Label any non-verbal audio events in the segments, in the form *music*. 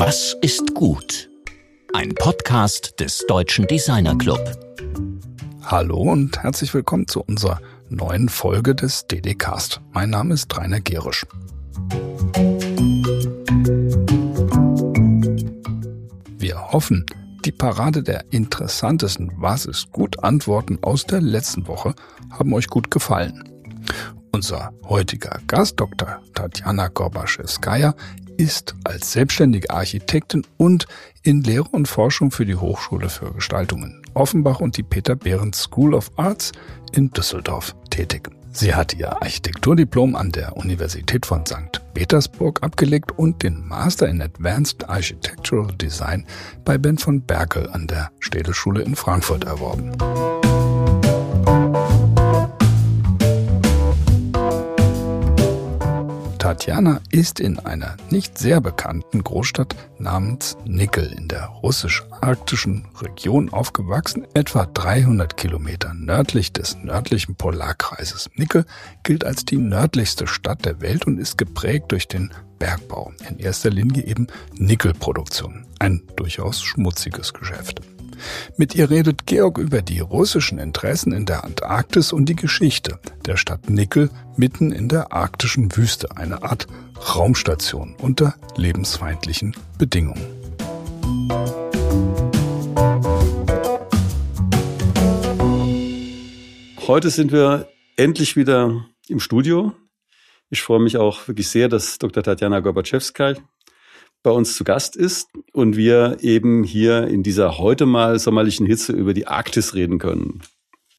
Was ist gut? Ein Podcast des Deutschen Designer Club. Hallo und herzlich willkommen zu unserer neuen Folge des DD-Cast. Mein Name ist Rainer Gerisch. Wir hoffen, die Parade der interessantesten Was ist gut Antworten aus der letzten Woche haben euch gut gefallen. Unser heutiger Gast, Dr. Tatjana Gorbaschewskaja, ist als selbstständige Architektin und in Lehre und Forschung für die Hochschule für Gestaltung in Offenbach und die Peter Behrens School of Arts in Düsseldorf tätig. Sie hat ihr Architekturdiplom an der Universität von St. Petersburg abgelegt und den Master in Advanced Architectural Design bei Ben von Berkel an der Städelschule in Frankfurt erworben. Tatjana ist in einer nicht sehr bekannten Großstadt namens Nickel in der russisch-arktischen Region aufgewachsen, etwa 300 Kilometer nördlich des nördlichen Polarkreises. Nickel gilt als die nördlichste Stadt der Welt und ist geprägt durch den Bergbau, in erster Linie eben Nickelproduktion, ein durchaus schmutziges Geschäft. Mit ihr redet Georg über die russischen Interessen in der Antarktis und die Geschichte der Stadt Nickel mitten in der arktischen Wüste, eine Art Raumstation unter lebensfeindlichen Bedingungen. Heute sind wir endlich wieder im Studio. Ich freue mich auch wirklich sehr, dass Dr. Tatjana Gorbatschewska bei uns zu Gast ist und wir eben hier in dieser heute mal sommerlichen Hitze über die Arktis reden können.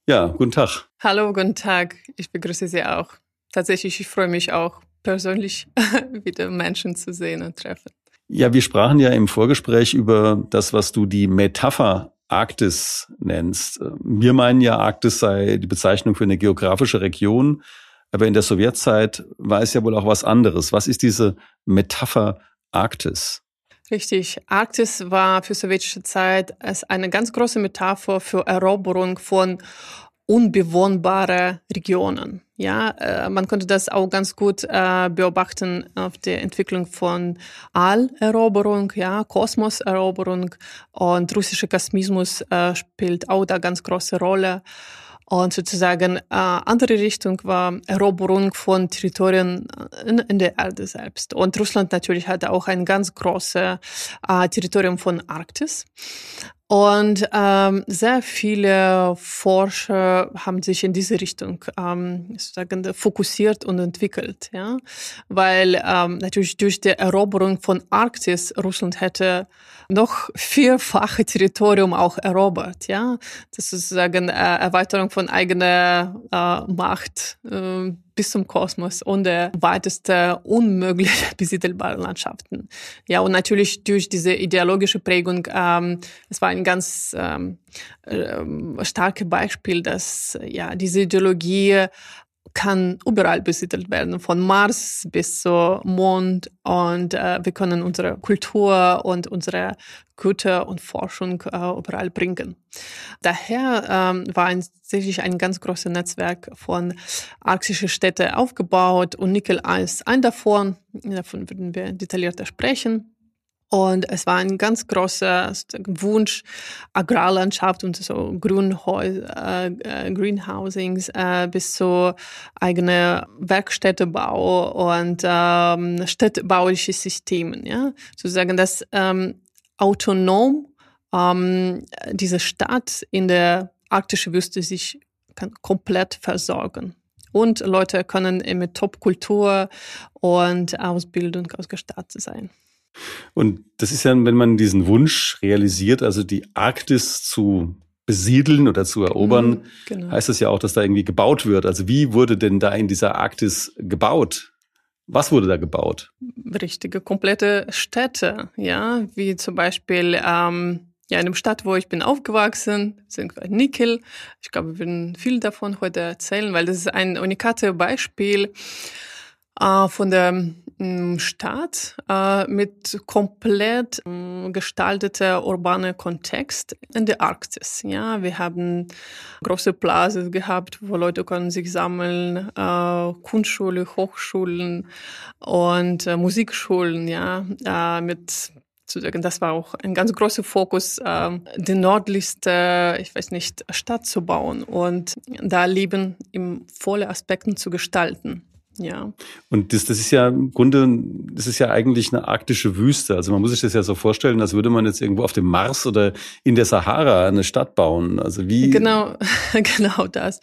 Ja, guten Tag. Hallo, guten Tag. Ich begrüße Sie auch. Tatsächlich, ich freue mich auch persönlich *laughs* wieder Menschen zu sehen und treffen. Ja, wir sprachen ja im Vorgespräch über das, was du die Metapher Arktis nennst. Wir meinen ja, Arktis sei die Bezeichnung für eine geografische Region, aber in der Sowjetzeit war es ja wohl auch was anderes. Was ist diese Metapher Arktis. Richtig. Arktis war für sowjetische Zeit eine ganz große Metapher für Eroberung von unbewohnbare Regionen. Ja, äh, man konnte das auch ganz gut äh, beobachten auf der Entwicklung von Alleroberung, ja, Kosmoseroberung und russischer Kosmismus äh, spielt auch da ganz große Rolle. Und sozusagen äh, andere Richtung war Eroberung von Territorien in, in, der Erde selbst. Und Russland natürlich hatte auch ein ganz großes äh, Territorium von Arktis. Und ähm, sehr viele Forscher haben sich in diese Richtung ähm, sozusagen fokussiert und entwickelt, ja, weil ähm, natürlich durch die Eroberung von Arktis Russland hätte noch vierfache Territorium auch erobert, ja, das ist sozusagen äh, Erweiterung von eigener äh, Macht. Äh, bis zum Kosmos und der weiteste unmöglich *laughs* besiedelbare Landschaften. Ja, und natürlich durch diese ideologische Prägung, ähm, es war ein ganz ähm, äh, starkes Beispiel, dass ja diese Ideologie kann überall besiedelt werden, von Mars bis zum Mond. Und äh, wir können unsere Kultur und unsere Güter und Forschung äh, überall bringen. Daher ähm, war tatsächlich ein ganz großes Netzwerk von arktischen Städten aufgebaut und Nickel als ein davon. Davon würden wir detaillierter sprechen. Und es war ein ganz großer Wunsch, Agrarlandschaft und so Grünhäus äh, äh, Greenhousings äh, bis zu eigene Werkstättebau und ähm, städtebauliche Systeme. Ja? Sozusagen, dass ähm, autonom ähm, diese Stadt in der arktischen Wüste sich kann komplett versorgen. Und Leute können mit Top-Kultur und Ausbildung ausgestattet sein. Und das ist ja, wenn man diesen Wunsch realisiert, also die Arktis zu besiedeln oder zu erobern, mhm, genau. heißt das ja auch, dass da irgendwie gebaut wird. Also wie wurde denn da in dieser Arktis gebaut? Was wurde da gebaut? Richtige, komplette Städte, ja, wie zum Beispiel ähm, ja, in der Stadt, wo ich bin aufgewachsen, sind Nickel. Ich glaube, wir werden viel davon heute erzählen, weil das ist ein unikates Beispiel äh, von der Stadt äh, mit komplett äh, gestalteter urbaner Kontext in der Arktis. Ja, wir haben große Plaza gehabt, wo Leute können sich sammeln, äh, Kunstschule, Hochschulen und äh, Musikschulen, ja, äh, mit sozusagen, das war auch ein ganz großer Fokus, ähm, die nördlichste, ich weiß nicht, Stadt zu bauen und da Leben im volle Aspekten zu gestalten. Ja. Und das, das ist ja im Grunde, das ist ja eigentlich eine arktische Wüste. Also man muss sich das ja so vorstellen, als würde man jetzt irgendwo auf dem Mars oder in der Sahara eine Stadt bauen. Also wie? Genau, *laughs* genau das.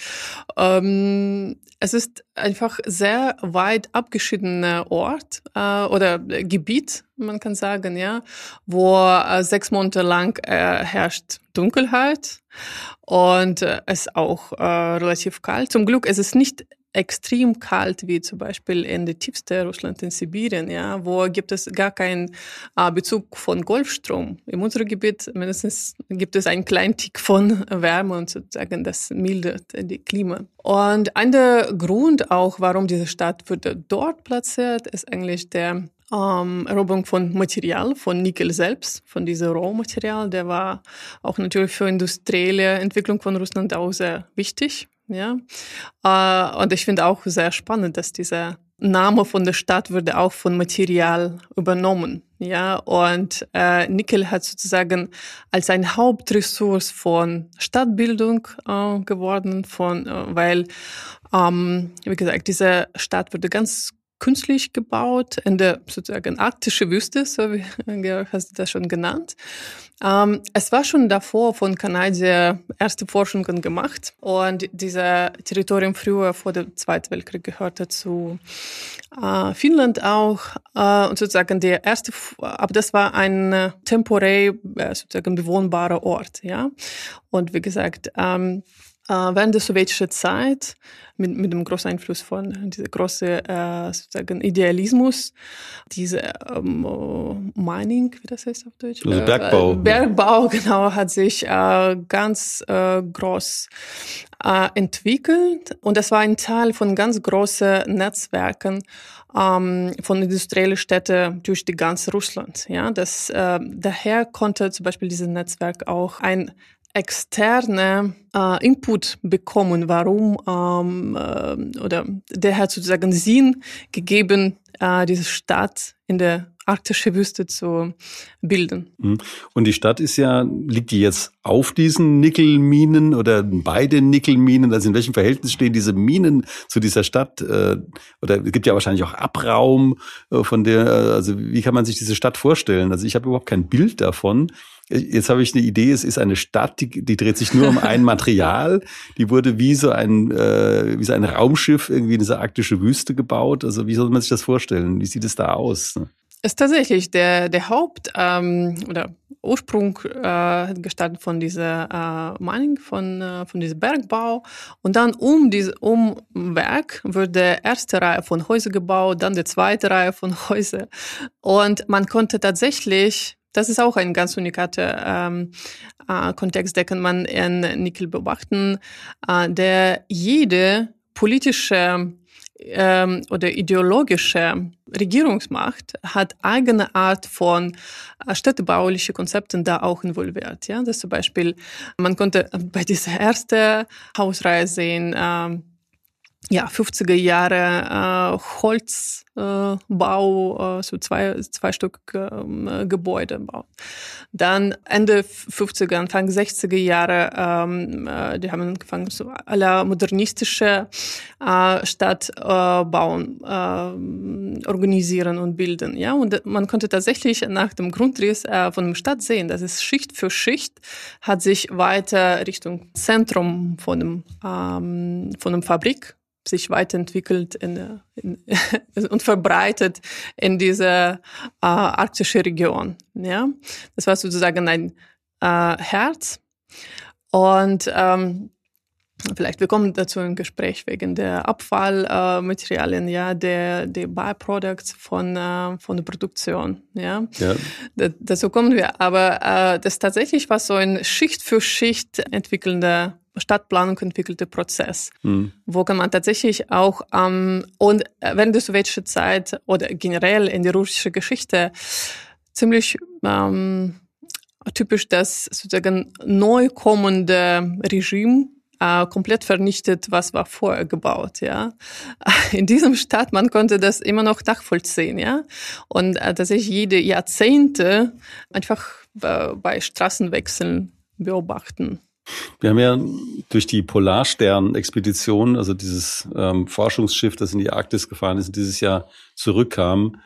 Ähm, es ist einfach sehr weit abgeschiedener Ort äh, oder Gebiet, man kann sagen, ja, wo äh, sechs Monate lang äh, herrscht Dunkelheit und äh, es auch äh, relativ kalt. Zum Glück ist es nicht extrem kalt, wie zum Beispiel in der tiefsten Russland in Sibirien, ja, wo gibt es gar keinen äh, Bezug von Golfstrom. In unserem Gebiet mindestens gibt es einen kleinen Tick von Wärme und sozusagen das mildert die Klima. Und ein der Grund auch, warum diese Stadt wurde dort platziert, ist eigentlich der ähm, Eroberung von Material, von Nickel selbst, von diesem Rohmaterial. Der war auch natürlich für industrielle Entwicklung von Russland auch sehr wichtig. Ja, äh, und ich finde auch sehr spannend, dass dieser Name von der Stadt wurde auch von Material übernommen. Ja, und äh, Nickel hat sozusagen als ein Hauptressource von Stadtbildung äh, geworden, von, äh, weil, ähm, wie gesagt, diese Stadt wurde ganz künstlich gebaut in der sozusagen arktische Wüste, so wie *laughs* Georg hast das schon genannt. Ähm, es war schon davor von Kanadier erste Forschungen gemacht und dieser Territorium früher vor dem Zweiten Weltkrieg gehörte zu äh, Finnland auch äh, und sozusagen der erste, aber das war ein äh, temporär äh, sozusagen bewohnbarer Ort, ja. Und wie gesagt, ähm, äh, während der sowjetischen Zeit mit, mit dem großen Einfluss von dieser große äh, sozusagen Idealismus, diese ähm, Mining, wie das heißt auf Deutsch? Also Bergbau. Äh, Bergbau, *laughs* genau, hat sich äh, ganz äh, groß äh, entwickelt und das war ein Teil von ganz großen Netzwerken ähm, von industriellen Städten durch die ganze Russland. Ja, das äh, daher konnte zum Beispiel dieses Netzwerk auch ein externe äh, Input bekommen, warum ähm, äh, oder der hat sozusagen Sinn gegeben, äh, diese Stadt in der arktische Wüste zu bilden. Mhm. Und die Stadt ist ja, liegt die jetzt auf diesen Nickelminen oder bei den Nickelminen? Also in welchem Verhältnis stehen diese Minen zu dieser Stadt? Äh, oder es gibt ja wahrscheinlich auch Abraum äh, von der, also wie kann man sich diese Stadt vorstellen? Also ich habe überhaupt kein Bild davon. Jetzt habe ich eine Idee, es ist eine Stadt, die, die dreht sich nur um ein *laughs* Material. Die wurde wie so ein, äh, wie so ein Raumschiff irgendwie in diese arktische Wüste gebaut. Also wie soll man sich das vorstellen? Wie sieht es da aus? Ist tatsächlich der, der Haupt- ähm, oder Ursprung äh, gestartet von dieser äh, Mining, von, äh, von diesem Bergbau. Und dann um dieses um Werk wurde erste Reihe von Häusern gebaut, dann die zweite Reihe von *laughs* Häusern. Und man konnte tatsächlich das ist auch ein ganz unikater ähm, äh, Kontext, der kann man in Nickel beobachten, äh, der jede politische ähm, oder ideologische Regierungsmacht hat eigene Art von äh, städtebauliche Konzepten da auch involviert. Ja, das zum Beispiel, man konnte bei dieser ersten Hausreihe sehen, ähm, ja, 50er Jahre äh, Holzbau, äh, so zwei, zwei Stück äh, Gebäude bauen. Dann Ende 50er, Anfang 60er Jahre, ähm, äh, die haben angefangen, so aller modernistische äh, Stadt äh, bauen, äh, organisieren und bilden. Ja, und man konnte tatsächlich nach dem Grundriss äh, von der Stadt sehen, dass es Schicht für Schicht hat sich weiter Richtung Zentrum von dem, ähm, von dem Fabrik sich weiterentwickelt in, in, *laughs* und verbreitet in dieser äh, arktische Region. Ja, das war sozusagen ein äh, Herz. Und ähm, vielleicht wir kommen dazu im Gespräch wegen der Abfallmaterialien, äh, ja, der der Byproducts von äh, von der Produktion, ja. ja. Da, dazu kommen wir. Aber äh, das tatsächlich war so ein Schicht für Schicht entwickelnder Stadtplanung entwickelte Prozess, mhm. wo kann man tatsächlich auch ähm, und während der sowjetischen Zeit oder generell in der russischen Geschichte ziemlich ähm, typisch, dass sozusagen neu kommende Regime äh, komplett vernichtet, was war vorher gebaut, ja. *laughs* In diesem Stadt, man konnte das immer noch nachvollziehen, ja. Und äh, tatsächlich jede Jahrzehnte einfach äh, bei Straßenwechseln beobachten. Wir haben ja durch die Polarstern-Expedition, also dieses ähm, Forschungsschiff, das in die Arktis gefahren ist, dieses Jahr zurückkam,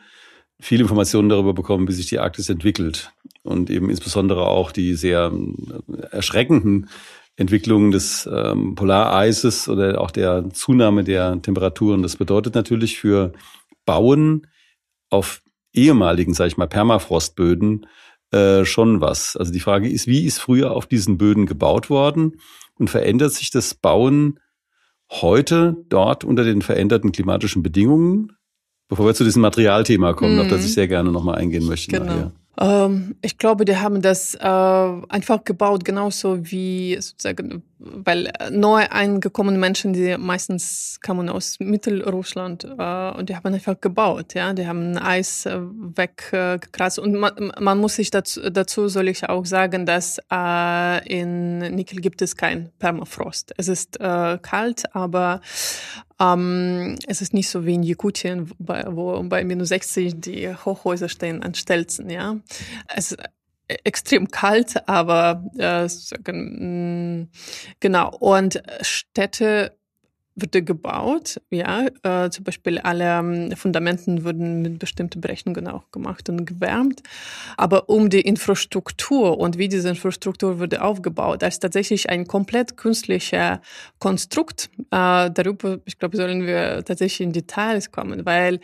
viele Informationen darüber bekommen, wie sich die Arktis entwickelt. Und eben insbesondere auch die sehr äh, erschreckenden Entwicklungen des ähm, Polareises oder auch der Zunahme der Temperaturen. Das bedeutet natürlich für Bauen auf ehemaligen, sage ich mal, Permafrostböden äh, schon was. Also die Frage ist, wie ist früher auf diesen Böden gebaut worden und verändert sich das Bauen heute dort unter den veränderten klimatischen Bedingungen? Bevor wir zu diesem Materialthema kommen, mhm. auf das mhm. ich sehr gerne nochmal eingehen möchte. Genau. Nachher. Ähm, ich glaube, die haben das äh, einfach gebaut, genauso wie sozusagen, weil neu eingekommene Menschen, die meistens kamen aus Mittelrussland äh, und die haben einfach gebaut, ja, die haben Eis äh, weggekratzt und man, man, muss sich dazu, dazu soll ich auch sagen, dass äh, in Nickel gibt es kein Permafrost. Es ist äh, kalt, aber ähm, es ist nicht so wie in Jakutien, wo bei minus 60 die Hochhäuser stehen an Stelzen, ja. Es ist extrem kalt, aber äh, genau. Und Städte wurde gebaut, ja, äh, zum Beispiel alle ähm, Fundamenten wurden mit bestimmten Berechnungen auch gemacht und gewärmt, aber um die Infrastruktur und wie diese Infrastruktur wurde aufgebaut, als tatsächlich ein komplett künstlicher Konstrukt, äh, darüber, ich glaube, sollen wir tatsächlich in Details kommen, weil,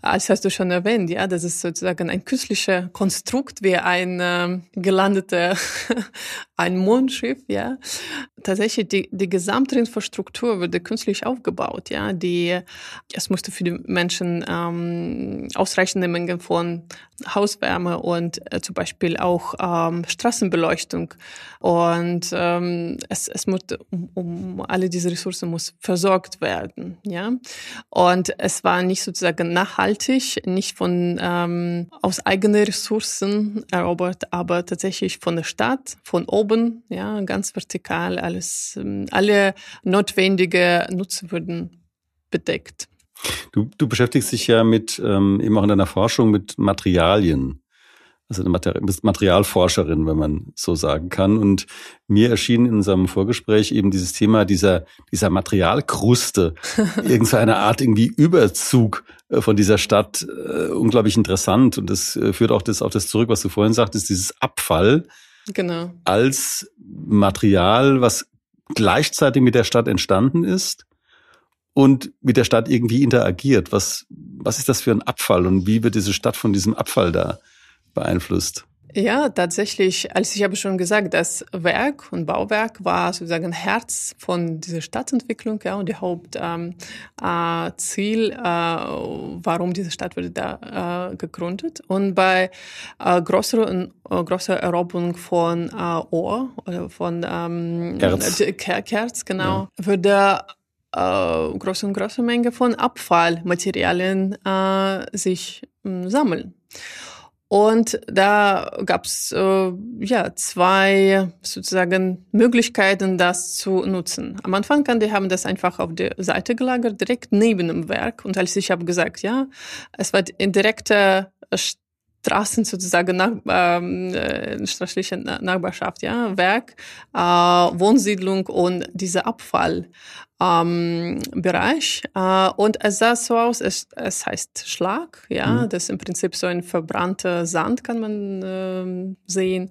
als hast du schon erwähnt, ja, das ist sozusagen ein künstlicher Konstrukt wie ein äh, gelandeter, *laughs* ein Mondschiff, ja, tatsächlich die, die gesamte Infrastruktur wurde künstlich aufgebaut. Ja, die es musste für die Menschen ähm, ausreichende Mengen von Hauswärme und äh, zum Beispiel auch ähm, Straßenbeleuchtung und ähm, es, es muss um, um alle diese Ressourcen muss versorgt werden. Ja, und es war nicht sozusagen nachhaltig, nicht von ähm, aus eigenen Ressourcen erobert, aber tatsächlich von der Stadt, von oben, ja, ganz vertikal alles, ähm, alle notwendige Nutzwürden bedeckt. Du, du beschäftigst dich ja mit, ähm, eben auch in deiner Forschung mit Materialien. Also eine Materialforscherin, wenn man so sagen kann. Und mir erschien in unserem Vorgespräch eben dieses Thema dieser, dieser Materialkruste, *laughs* irgendeine Art irgendwie Überzug äh, von dieser Stadt äh, unglaublich interessant. Und das äh, führt auch das, auf das zurück, was du vorhin sagtest, dieses Abfall genau. als Material, was gleichzeitig mit der Stadt entstanden ist und mit der Stadt irgendwie interagiert. Was, was ist das für ein Abfall und wie wird diese Stadt von diesem Abfall da beeinflusst? Ja, tatsächlich, als ich habe schon gesagt, das Werk und Bauwerk war sozusagen Herz von dieser Stadtentwicklung, ja, und die Hauptziel, ähm, äh, Ziel, äh, warum diese Stadt wurde da äh, gegründet. Und bei äh, größeren, äh, größer Eroberung von äh, Ohr oder von ähm, Kerz. Kerz, genau, ja. würde äh, große und große Menge von Abfallmaterialien äh, sich äh, sammeln. Und da gab es äh, ja zwei sozusagen Möglichkeiten, das zu nutzen. Am Anfang kann die haben das einfach auf der Seite gelagert, direkt neben dem Werk. Und als ich habe gesagt, ja, es war in direkter Straßen sozusagen nach, ähm, äh, straßliche Nachbarschaft, ja, Werk, äh, Wohnsiedlung und dieser Abfall ähm, Bereich. Äh, und es sah so aus, es, es heißt Schlag, ja, mhm. das ist im Prinzip so ein verbrannter Sand, kann man äh, sehen.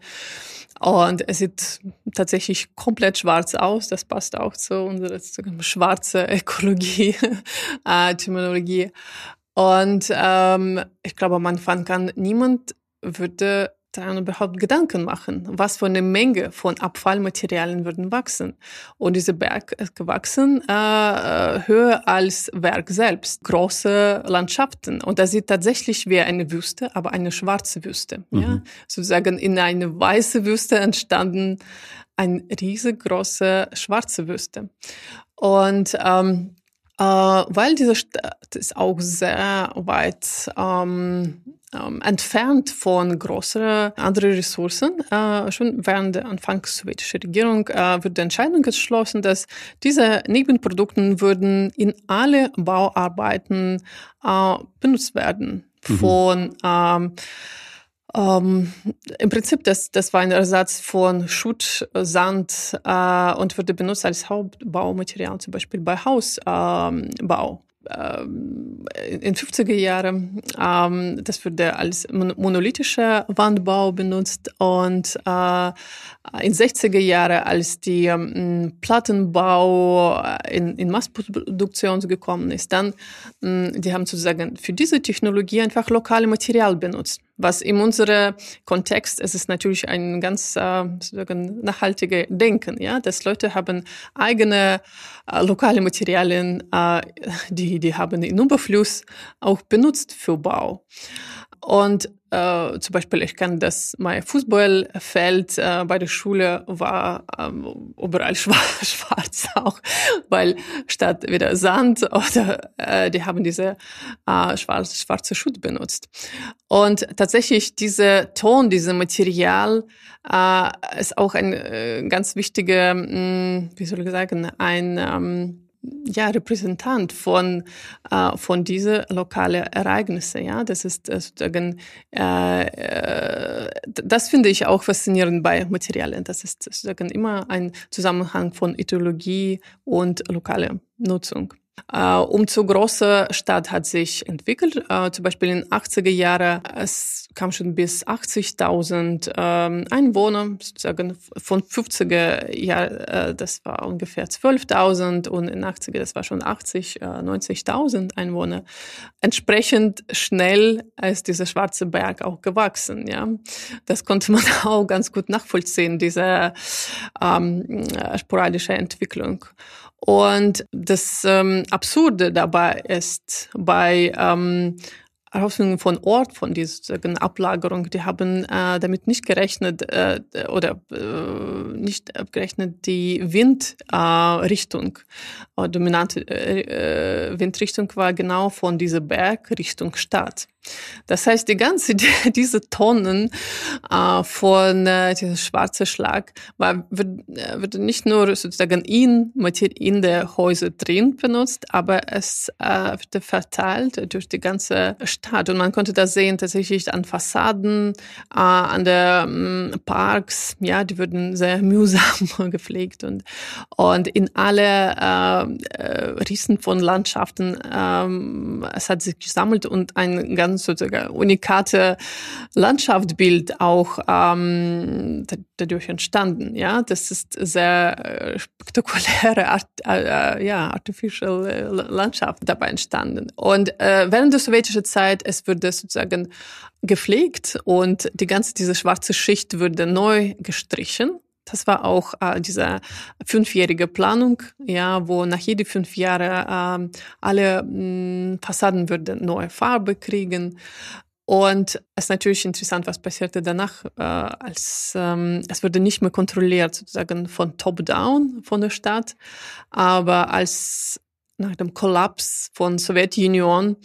Und es sieht tatsächlich komplett schwarz aus. Das passt auch zu unserer schwarze Ökologie, *laughs* äh, Terminologie. Und ähm, ich glaube, am Anfang kann niemand würde daran überhaupt Gedanken machen, was für eine Menge von Abfallmaterialien würden wachsen. Und dieser Berg ist gewachsen äh, äh, höher als Werk selbst, große Landschaften. Und das sieht tatsächlich wie eine Wüste, aber eine schwarze Wüste. Mhm. Ja? Sozusagen in eine weiße Wüste entstanden eine riesengroße schwarze Wüste. Und ähm, äh, weil diese Stadt ist auch sehr weit ähm, ähm, entfernt von größeren anderen Ressourcen. Äh, schon während der anfangs sowjetischen Regierung äh, wurde die Entscheidung geschlossen, dass diese Nebenprodukte würden in alle Bauarbeiten äh, benutzt werden. Mhm. Von ähm, ähm, Im Prinzip, das, das war ein Ersatz von Schutt, Sand äh, und wurde benutzt als Hauptbaumaterial, zum Beispiel bei Hausbau. Ähm, ähm, in 50er Jahren. Ähm, das wurde als monolithischer Wandbau benutzt und äh, in 60er Jahren, als die ähm, Plattenbau in, in Massproduktion gekommen ist, dann, die haben sozusagen für diese Technologie einfach lokale Material benutzt was in unserem Kontext es ist natürlich ein ganz äh, nachhaltiges Denken, ja, dass Leute haben eigene äh, lokale Materialien, äh, die die haben in Überfluss auch benutzt für Bau. Und äh, zum Beispiel, ich kann das, mein Fußballfeld äh, bei der Schule war ähm, überall *laughs* schwarz, schwarz auch, weil statt wieder Sand oder äh, die haben diese äh, schwarz, schwarze Schutt benutzt. Und tatsächlich diese Ton, diese Material äh, ist auch ein äh, ganz wichtiger, mh, hm, wie soll ich sagen, ein ähm, ja, Repräsentant von, äh, von diese lokale Ereignisse. Ja, das ist äh, sozusagen, äh, äh, das finde ich auch faszinierend bei Materialien. Das ist sozusagen immer ein Zusammenhang von Ideologie und lokale Nutzung. Äh, umso größer Stadt hat sich entwickelt. Äh, zum Beispiel in den 80er Jahren, es kam schon bis 80.000 ähm, Einwohner, sozusagen von 50er Jahren, äh, das war ungefähr 12.000 und in 80er, das war schon 80, 90.000 Einwohner. Entsprechend schnell ist dieser schwarze Berg auch gewachsen, ja. Das konnte man *laughs* auch ganz gut nachvollziehen, diese ähm, sporadische Entwicklung. Und das ähm, Absurde dabei ist, bei ähm, Eröffnung von Ort von dieser Ablagerung, die haben äh, damit nicht gerechnet äh, oder äh, nicht abgerechnet die Windrichtung. Äh, dominante äh, äh, Windrichtung war genau von dieser Berg Richtung Stadt. Das heißt, die ganze, *laughs* diese Tonnen äh, von äh, diesem schwarzen Schlag war, wird, äh, wird nicht nur sozusagen in, in der Häuser drin benutzt, aber es äh, wird verteilt durch die ganze Stadt. Und man konnte das sehen tatsächlich an Fassaden, äh, an der äh, Parks, ja, die wurden sehr *laughs* mühsam gepflegt und, und in alle äh, äh, Riesen von Landschaften, äh, es hat sich gesammelt und ein ganz ganz sozusagen unikate Landschaftsbild auch ähm, dadurch entstanden. Ja, das ist sehr äh, spektakuläre Art, äh, äh, ja, artificial äh, Landschaft dabei entstanden. Und äh, während der sowjetischen Zeit, es wurde sozusagen gepflegt und die ganze diese schwarze Schicht wurde neu gestrichen das war auch äh, diese fünfjährige Planung, ja, wo nach jede fünf Jahre äh, alle mh, Fassaden würden neue Farbe kriegen. Und es ist natürlich interessant, was passierte danach, äh, als ähm, es wurde nicht mehr kontrolliert, sozusagen von Top-Down von der Stadt, aber als nach dem Kollaps von Sowjetunion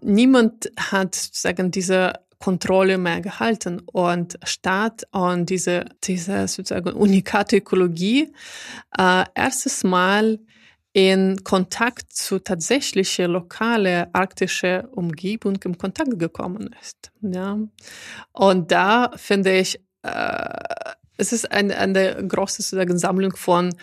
niemand hat sozusagen diese Kontrolle mehr gehalten und statt und diese, diese sozusagen unikate Ökologie äh, erstes Mal in Kontakt zu tatsächliche lokale arktische Umgebung im Kontakt gekommen ist. Ja. Und da finde ich, äh, es ist eine, eine große Sammlung von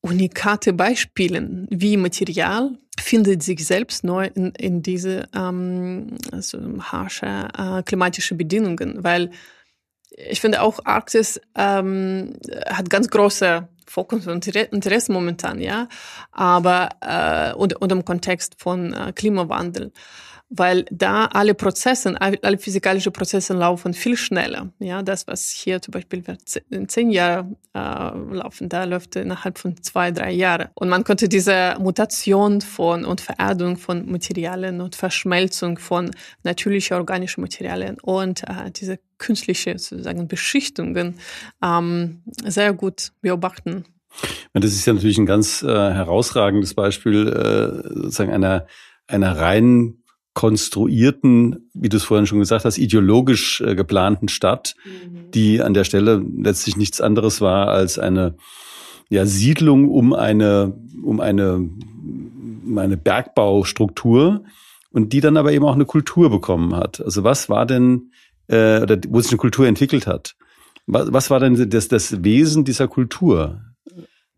unikate Beispielen, wie Material findet sich selbst neu in, in diese ähm, also harsche äh, klimatische Bedingungen, weil ich finde auch Arktis ähm, hat ganz große Fokus und Interesse momentan, ja, aber äh, und, und im Kontext von äh, Klimawandel weil da alle Prozesse, alle physikalischen Prozesse laufen viel schneller. Ja, das, was hier zum Beispiel in zehn Jahren äh, laufen, da läuft innerhalb von zwei, drei Jahren. Und man konnte diese Mutation von und Vererdung von Materialien und Verschmelzung von natürlichen organischen Materialien und äh, diese künstliche sozusagen Beschichtungen ähm, sehr gut beobachten. Das ist ja natürlich ein ganz äh, herausragendes Beispiel äh, sozusagen einer einer reinen konstruierten, wie du es vorhin schon gesagt hast, ideologisch äh, geplanten Stadt, mhm. die an der Stelle letztlich nichts anderes war als eine ja, Siedlung um eine, um eine, um eine Bergbaustruktur und die dann aber eben auch eine Kultur bekommen hat. Also was war denn, äh, oder wo sich eine Kultur entwickelt hat? Was, was war denn das, das Wesen dieser Kultur?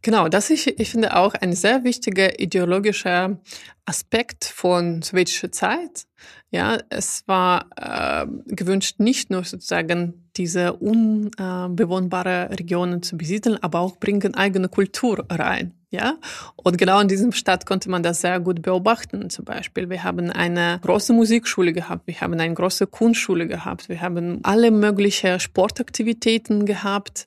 Genau, das ist, ich finde auch ein sehr wichtiger ideologischer Aspekt von sowjetischer Zeit. Ja, es war äh, gewünscht, nicht nur sozusagen diese unbewohnbare Regionen zu besiedeln, aber auch bringen eigene Kultur rein. Ja, und genau in diesem Stadt konnte man das sehr gut beobachten. Zum Beispiel, wir haben eine große Musikschule gehabt, wir haben eine große Kunstschule gehabt, wir haben alle möglichen Sportaktivitäten gehabt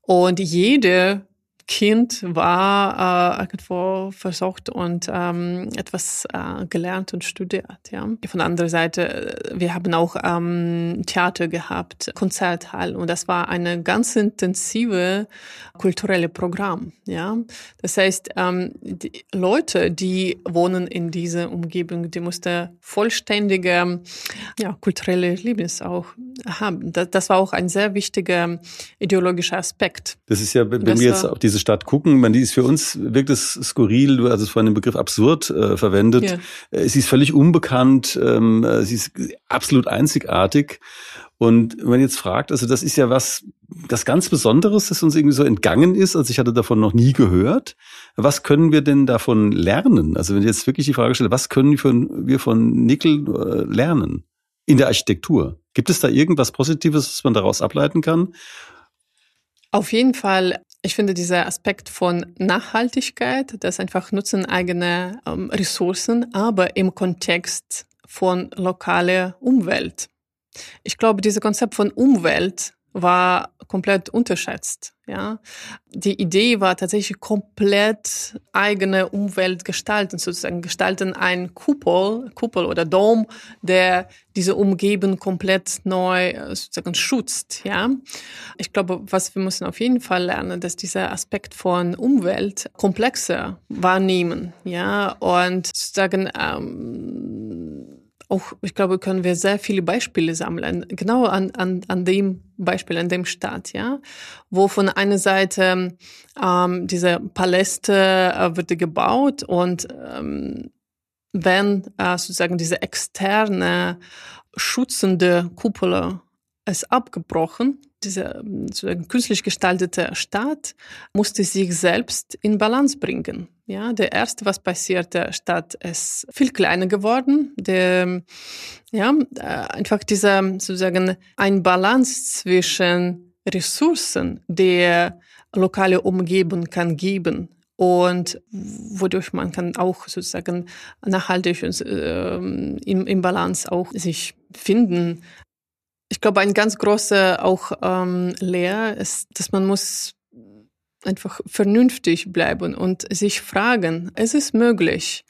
und jede Kind war äh, irgendwo versucht und ähm, etwas äh, gelernt und studiert. Ja. Von der anderen Seite, äh, wir haben auch ähm, Theater gehabt, Konzerthall und das war eine ganz intensive kulturelle Programm. Ja. Das heißt, ähm, die Leute, die wohnen in dieser Umgebung, die mussten vollständige ja, kulturelle Erlebnis auch haben. Das, das war auch ein sehr wichtiger ideologischer Aspekt. Das ist ja, wenn das wir jetzt auf diese Stadt gucken, man, die ist für uns wirkt es skurril, du hast es vorhin den Begriff absurd äh, verwendet. Ja. Äh, sie ist völlig unbekannt, ähm, äh, sie ist absolut einzigartig. Und wenn man jetzt fragt, also das ist ja was, das ganz Besonderes, das uns irgendwie so entgangen ist, also ich hatte davon noch nie gehört. Was können wir denn davon lernen? Also wenn ich jetzt wirklich die Frage stelle, was können wir von, wir von Nickel äh, lernen in der Architektur? Gibt es da irgendwas Positives, was man daraus ableiten kann? Auf jeden Fall, ich finde dieser Aspekt von Nachhaltigkeit, das einfach Nutzen eigener ähm, Ressourcen, aber im Kontext von lokaler Umwelt. Ich glaube, dieses Konzept von Umwelt war komplett unterschätzt. Ja, die Idee war tatsächlich komplett eigene Umwelt gestalten, sozusagen gestalten ein Kuppel, Kuppel oder Dom, der diese Umgebung komplett neu sozusagen schützt. Ja, ich glaube, was wir müssen auf jeden Fall lernen, dass dieser Aspekt von Umwelt komplexer wahrnehmen. Ja, und sozusagen ähm, auch, ich glaube, können wir sehr viele Beispiele sammeln, genau an, an, an dem Beispiel, an dem Stadt, ja, wo von einer Seite ähm, diese Paläste äh, wird gebaut und ähm, wenn äh, sozusagen diese externe schützende Kuppel ist abgebrochen, diese sozusagen künstlich gestaltete Stadt musste sich selbst in Balance bringen. Ja, der erste, was passiert, der Stadt ist viel kleiner geworden. Der, ja, äh, einfach dieser sozusagen ein Balance zwischen Ressourcen, der lokale Umgebung kann geben und wodurch man kann auch sozusagen nachhaltig äh, im, im Balance auch sich finden. Ich glaube, ein ganz großer auch ähm, Lehr ist, dass man muss einfach vernünftig bleiben und sich fragen, es ist möglich,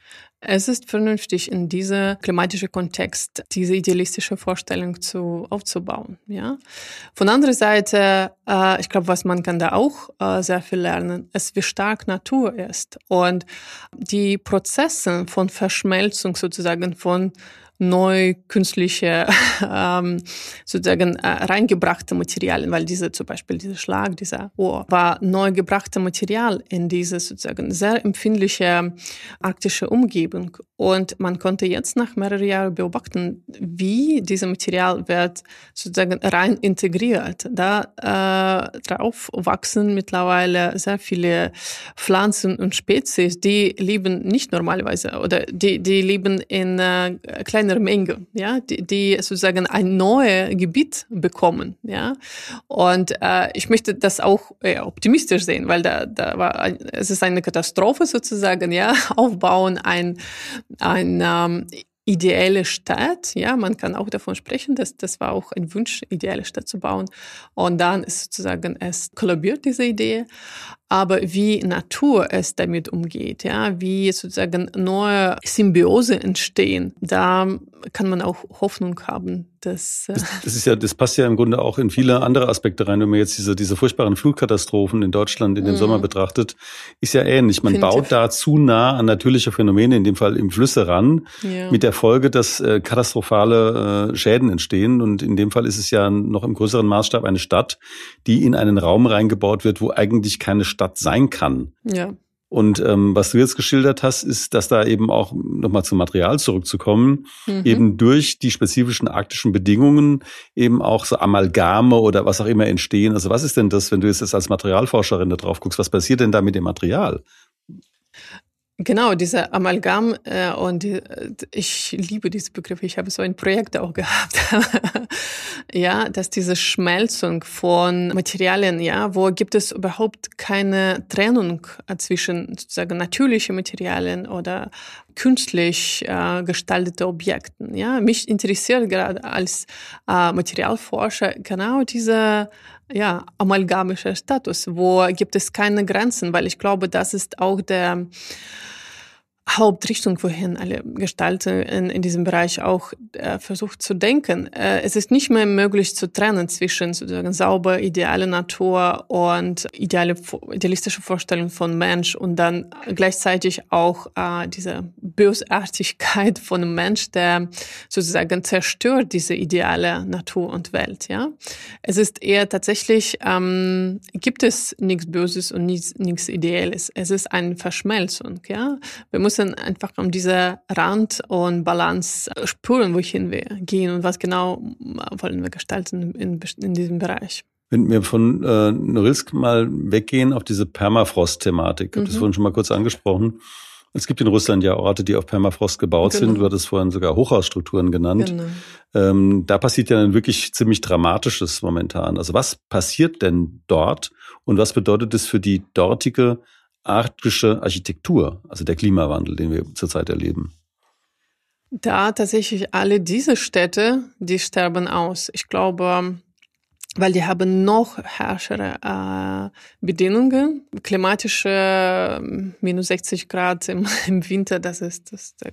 es ist vernünftig, in dieser klimatischen Kontext diese idealistische Vorstellung zu, aufzubauen. Ja? Von anderer Seite, äh, ich glaube, was man kann da auch äh, sehr viel lernen, ist, wie stark Natur ist und die Prozesse von Verschmelzung sozusagen von neu künstliche *laughs* ähm, sozusagen äh, reingebrachte Materialien, weil diese zum Beispiel dieser Schlag, dieser Ohr war neu gebrachte Material in diese sozusagen sehr empfindliche arktische Umgebung und man konnte jetzt nach mehreren Jahren beobachten, wie dieses Material wird sozusagen rein integriert. Da äh, drauf wachsen mittlerweile sehr viele Pflanzen und Spezies, die leben nicht normalerweise oder die die leben in äh, kleinen kleiner Menge, ja, die, die sozusagen ein neues Gebiet bekommen, ja. Und äh, ich möchte das auch äh, optimistisch sehen, weil da, da war, ein, es ist eine Katastrophe sozusagen, ja, *laughs* aufbauen ein, ein ähm, ideelle Stadt, ja, man kann auch davon sprechen, dass das war auch ein Wunsch, ideelle Stadt zu bauen. Und dann ist sozusagen es kollabiert, diese Idee. Aber wie Natur es damit umgeht, ja, wie sozusagen neue Symbiose entstehen, da kann man auch Hoffnung haben, dass das, das ist ja, das passt ja im Grunde auch in viele andere Aspekte rein. Wenn man jetzt diese, diese furchtbaren Flutkatastrophen in Deutschland in dem mm. Sommer betrachtet, ist ja ähnlich. Man Finde baut da zu nah an natürliche Phänomene, in dem Fall im Flüsse ran, ja. mit der Folge, dass äh, katastrophale äh, Schäden entstehen. Und in dem Fall ist es ja noch im größeren Maßstab eine Stadt, die in einen Raum reingebaut wird, wo eigentlich keine Stadt sein kann. Ja. Und ähm, was du jetzt geschildert hast, ist, dass da eben auch nochmal zum Material zurückzukommen, mhm. eben durch die spezifischen arktischen Bedingungen eben auch so Amalgame oder was auch immer entstehen. Also was ist denn das, wenn du jetzt als Materialforscherin da drauf guckst, was passiert denn da mit dem Material? Genau, dieser Amalgam äh, und die, ich liebe diese Begriffe. Ich habe so ein Projekt auch gehabt. *laughs* ja, dass diese Schmelzung von Materialien, ja, wo gibt es überhaupt keine Trennung zwischen sozusagen natürlichen Materialien oder künstlich äh, gestaltete Objekten. Ja, mich interessiert gerade als äh, Materialforscher genau dieser ja, amalgamischer Status, wo gibt es keine Grenzen, weil ich glaube, das ist auch der Hauptrichtung, wohin alle Gestalten in, in diesem Bereich auch äh, versucht zu denken. Äh, es ist nicht mehr möglich zu trennen zwischen sozusagen sauber ideale Natur und ideale, idealistische Vorstellung von Mensch und dann gleichzeitig auch äh, diese Bösartigkeit von einem Mensch, der sozusagen zerstört diese ideale Natur und Welt. Ja, es ist eher tatsächlich ähm, gibt es nichts Böses und nichts, nichts Ideelles. Es ist eine Verschmelzung. Ja, wir müssen müssen einfach um diese Rand und Balance spüren, wohin wir gehen und was genau wollen wir gestalten in, in diesem Bereich. Wenn wir von äh, Norilsk mal weggehen auf diese Permafrost-Thematik, ich habe mhm. das vorhin schon mal kurz angesprochen. Es gibt in Russland ja Orte, die auf Permafrost gebaut genau. sind. Du hattest vorhin sogar Hochhausstrukturen genannt. Genau. Ähm, da passiert ja dann wirklich ziemlich Dramatisches momentan. Also was passiert denn dort und was bedeutet es für die dortige arktische Architektur, also der Klimawandel, den wir zurzeit erleben? Da tatsächlich alle diese Städte, die sterben aus. Ich glaube, weil die haben noch herrschere äh, Bedingungen, klimatische äh, minus 60 Grad im, *laughs* im Winter, das ist das. Äh,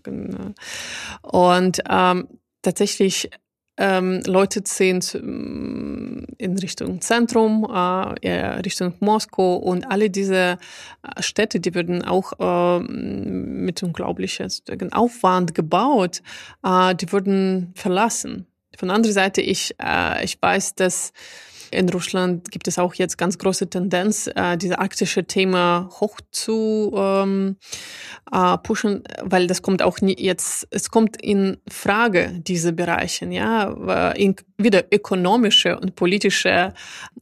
und ähm, tatsächlich ähm, Leute ziehen mm, in Richtung Zentrum, äh, Richtung Moskau und alle diese äh, Städte, die werden auch äh, mit unglaublichem Aufwand gebaut, äh, die wurden verlassen. Von der anderen Seite, ich, äh, ich weiß, dass in Russland gibt es auch jetzt ganz große Tendenz, äh, diese arktische Thema hoch zu ähm, äh, pushen, weil das kommt auch nie jetzt, es kommt in Frage, diese Bereiche, ja, in, wieder ökonomische und politische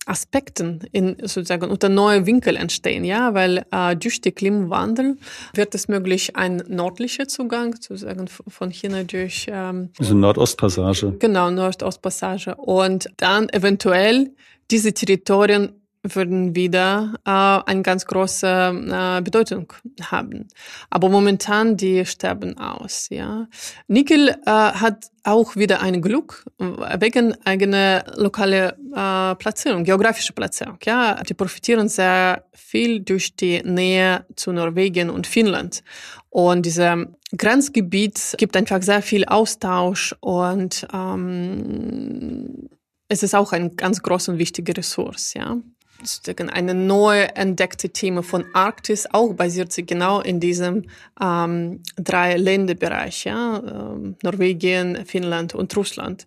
Aspekten in sozusagen unter neue Winkel entstehen, ja, weil äh, durch den Klimawandel wird es möglich, ein nördlicher Zugang sozusagen von China durch ähm, also Nordostpassage. Genau, Nordostpassage und dann eventuell diese Territorien würden wieder äh, eine ganz große äh, Bedeutung haben. Aber momentan, die sterben aus. Ja, Nickel äh, hat auch wieder ein Glück wegen eigener lokale äh, Platzierung, geografische Platzierung. Ja, die profitieren sehr viel durch die Nähe zu Norwegen und Finnland. Und dieses Grenzgebiet gibt einfach sehr viel Austausch und ähm, es ist auch ein ganz groß und wichtiger Ressource, ja. Eine neu entdeckte Thema von Arktis auch basiert sich genau in diesem ähm, drei Länderbereich, ja, ähm, Norwegen, Finnland und Russland.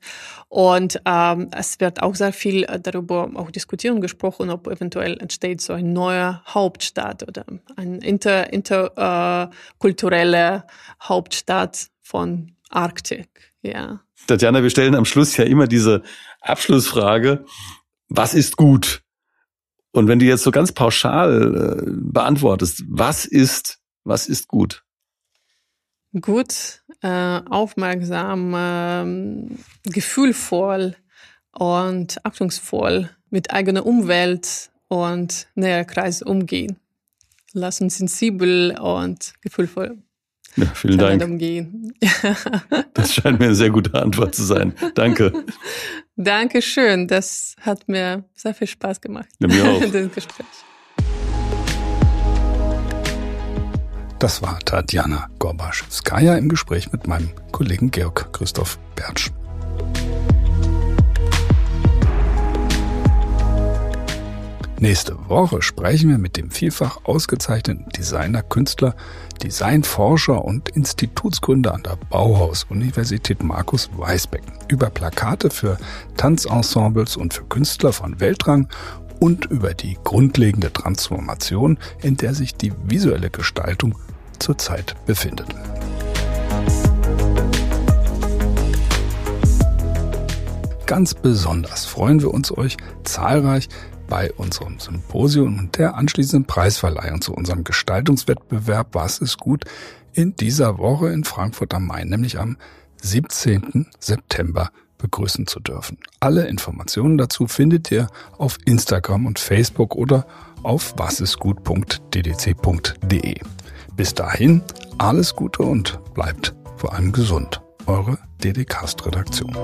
Und ähm, es wird auch sehr viel darüber auch diskutiert und gesprochen, ob eventuell entsteht so ein neuer Hauptstadt oder ein inter, interkulturelle äh, Hauptstadt von Arktik, ja. Tatjana, wir stellen am Schluss ja immer diese Abschlussfrage, was ist gut? Und wenn du jetzt so ganz pauschal äh, beantwortest, was ist, was ist gut? Gut, äh, aufmerksam, äh, gefühlvoll und achtungsvoll mit eigener Umwelt und näher Kreis umgehen. Lassen sensibel und gefühlvoll ja, vielen Dank. Umgehen. *laughs* das scheint mir eine sehr gute Antwort zu sein. Danke. *laughs* Dankeschön. Das hat mir sehr viel Spaß gemacht. Ja, mir auch. *laughs* das Gespräch. Das war Tatjana Gorbaschewskaja im Gespräch mit meinem Kollegen Georg Christoph Bertsch. Nächste Woche sprechen wir mit dem vielfach ausgezeichneten Designer, Künstler, Designforscher und Institutsgründer an der Bauhaus-Universität Markus Weisbecken über Plakate für Tanzensembles und für Künstler von Weltrang und über die grundlegende Transformation, in der sich die visuelle Gestaltung zurzeit befindet. Ganz besonders freuen wir uns euch zahlreich bei unserem Symposium und der anschließenden Preisverleihung zu unserem Gestaltungswettbewerb Was ist gut in dieser Woche in Frankfurt am Main, nämlich am 17. September begrüßen zu dürfen. Alle Informationen dazu findet ihr auf Instagram und Facebook oder auf wasistgut.ddc.de. Bis dahin alles Gute und bleibt vor allem gesund. Eure DDcast Redaktion.